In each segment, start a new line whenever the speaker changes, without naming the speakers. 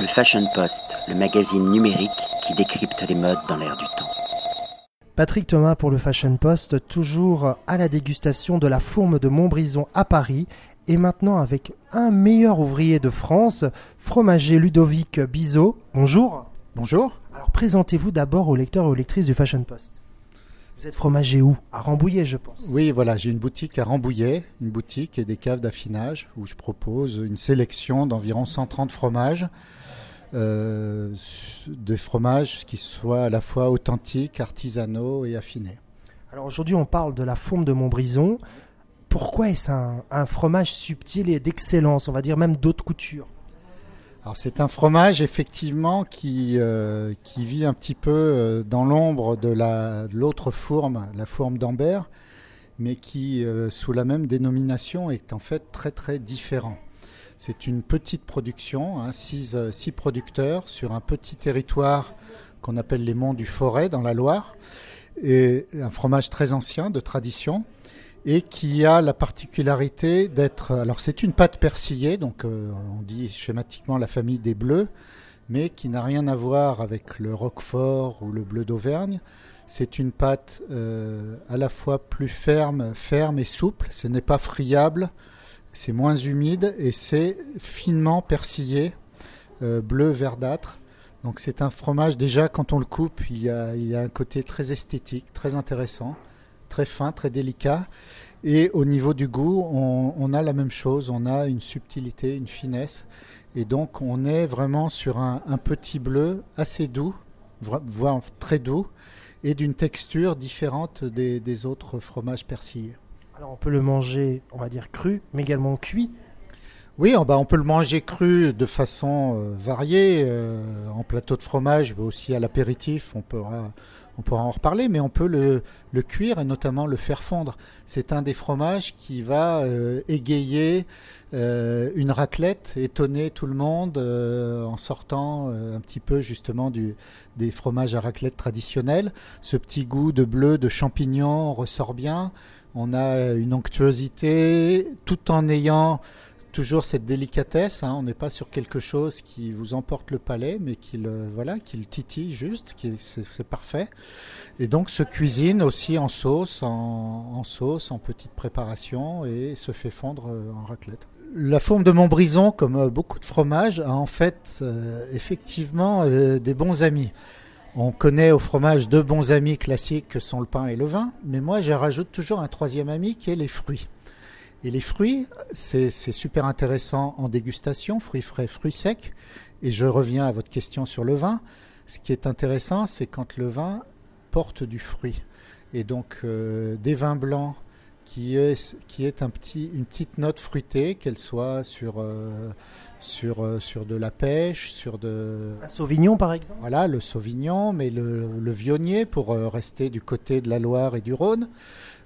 Le Fashion Post, le magazine numérique qui décrypte les modes dans l'air du temps.
Patrick Thomas pour le Fashion Post, toujours à la dégustation de la fourme de Montbrison à Paris et maintenant avec un meilleur ouvrier de France, fromager Ludovic Bizot. Bonjour.
Bonjour.
Alors présentez-vous d'abord aux lecteurs et aux lectrices du Fashion Post. Vous êtes fromager où? À Rambouillet, je pense.
Oui, voilà, j'ai une boutique à Rambouillet, une boutique et des caves d'affinage où je propose une sélection d'environ 130 fromages. Euh, des fromages qui soient à la fois authentiques, artisanaux et affinés.
Alors aujourd'hui, on parle de la fourme de Montbrison. Pourquoi est-ce un, un fromage subtil et d'excellence, on va dire même d'autres coutures
alors c'est un fromage effectivement qui, euh, qui vit un petit peu euh, dans l'ombre de l'autre fourme, la fourme d'Ambert, mais qui, euh, sous la même dénomination, est en fait très très différent. C'est une petite production, hein, six, six, producteurs sur un petit territoire qu'on appelle les Monts du Forêt dans la Loire, et un fromage très ancien de tradition et qui a la particularité d'être. Alors, c'est une pâte persillée, donc euh, on dit schématiquement la famille des bleus, mais qui n'a rien à voir avec le roquefort ou le bleu d'Auvergne. C'est une pâte euh, à la fois plus ferme, ferme et souple. Ce n'est pas friable, c'est moins humide et c'est finement persillé, euh, bleu verdâtre. Donc c'est un fromage déjà quand on le coupe, il il y a un côté très esthétique, très intéressant très fin, très délicat. Et au niveau du goût, on, a la même chose, on a une subtilité, une finesse. Et donc on est vraiment sur un, petit bleu assez doux, voire très doux, et d'une texture différente des, autres fromages persillés.
Alors on peut le manger, on va dire cru, mais également cuit.
Oui, on, bah, on peut le manger cru de façon euh, variée, euh, en plateau de fromage, mais aussi à l'apéritif. On pourra on pourra en reparler, mais on peut le, cuire et notamment le faire fondre. C'est un des fromages qui va euh, égayer euh, une raclette, étonner tout le monde euh, en sortant un petit peu justement des fromages à raclette traditionnels. Ce petit goût de bleu, de champignons ressort bien. On a une onctuosité tout en ayant toujours cette délicatesse. Hein. on n'est pas sur quelque chose qui vous emporte le palais, mais qui le, voilà, qui le titille juste, qui c'est parfait. Et donc se cuisine aussi en sauce, en, sauce, en petite préparation et se fait fondre euh, en raclette. La forme de Montbrison, comme euh, beaucoup de fromages, a en fait euh, effectivement des bons amis. On connaît au fromage deux bons amis classiques que sont le pain et le vin, mais moi je rajoute toujours un troisième ami qui est les fruits. Et les fruits, c'est super intéressant en dégustation, fruits frais, fruits secs. Et je reviens à votre question sur le vin. Ce qui est intéressant, c'est quand le vin porte du fruit. Et donc euh, des vins blancs qui est, qui est un petit, une petite note fruitée, qu'elle soit sur, euh, sur, euh, sur de la pêche, sur de...
Un sauvignon par exemple?
Voilà, le sauvignon, mais le, le vionnier pour rester du côté de la Loire et du Rhône.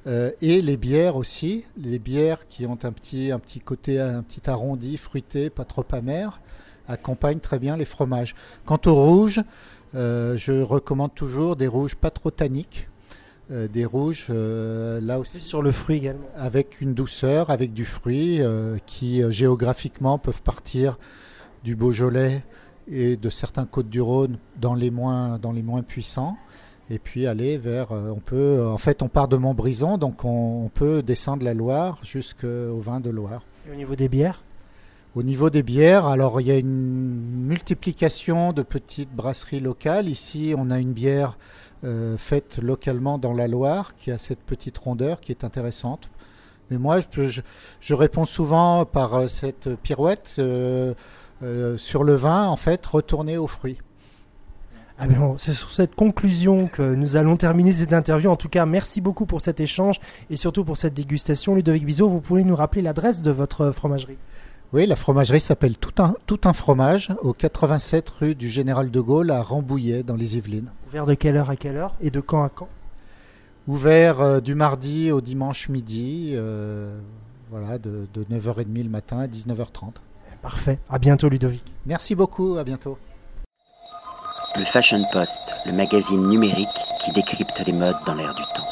Euh, et les bières aussi, les bières qui ont un petit, un petit côté, un petit arrondi, fruité, pas trop amer, accompagnent très bien les fromages. Quant aux rouges, euh, je recommande toujours des rouges pas trop tanniques, euh, des rouges là aussi
sur le fruit également,
avec une douceur, avec du fruit, qui géographiquement peuvent partir du Beaujolais et de certains côtes du Rhône dans les moins, dans les moins puissants et puis aller vers. Euh, on peut, en fait, on part de Montbrison, donc on, peut descendre la Loire jusqu'au vin de Loire.
Et au niveau des bières?
Au niveau des bières, alors il y a une multiplication de petites brasseries locales. Ici, on a une bière euh, faite localement dans la Loire qui a cette petite rondeur qui est intéressante. Mais moi, je, réponds souvent par euh, cette pirouette sur le vin, en fait, retourner aux fruits.
Ah ben, c'est sur cette conclusion que nous allons terminer cette interview. En tout cas, merci beaucoup pour cet échange et surtout pour cette dégustation. Ludovic Bizot, vous pouvez nous rappeler l'adresse de votre fromagerie?
Oui, la fromagerie s'appelle tout un, tout un fromage au 87 rue du Général de Gaulle à Rambouillet dans les Yvelines.
Ouvert de quelle heure à quelle heure et de quand à quand?
Ouvert euh, du mardi au dimanche midi, euh, voilà, de, de 9h30 le matin à 19h30.
Parfait. À bientôt, Ludovic.
Merci beaucoup. À bientôt.
Le Fashion Post, le magazine numérique qui décrypte les modes dans l'air du temps.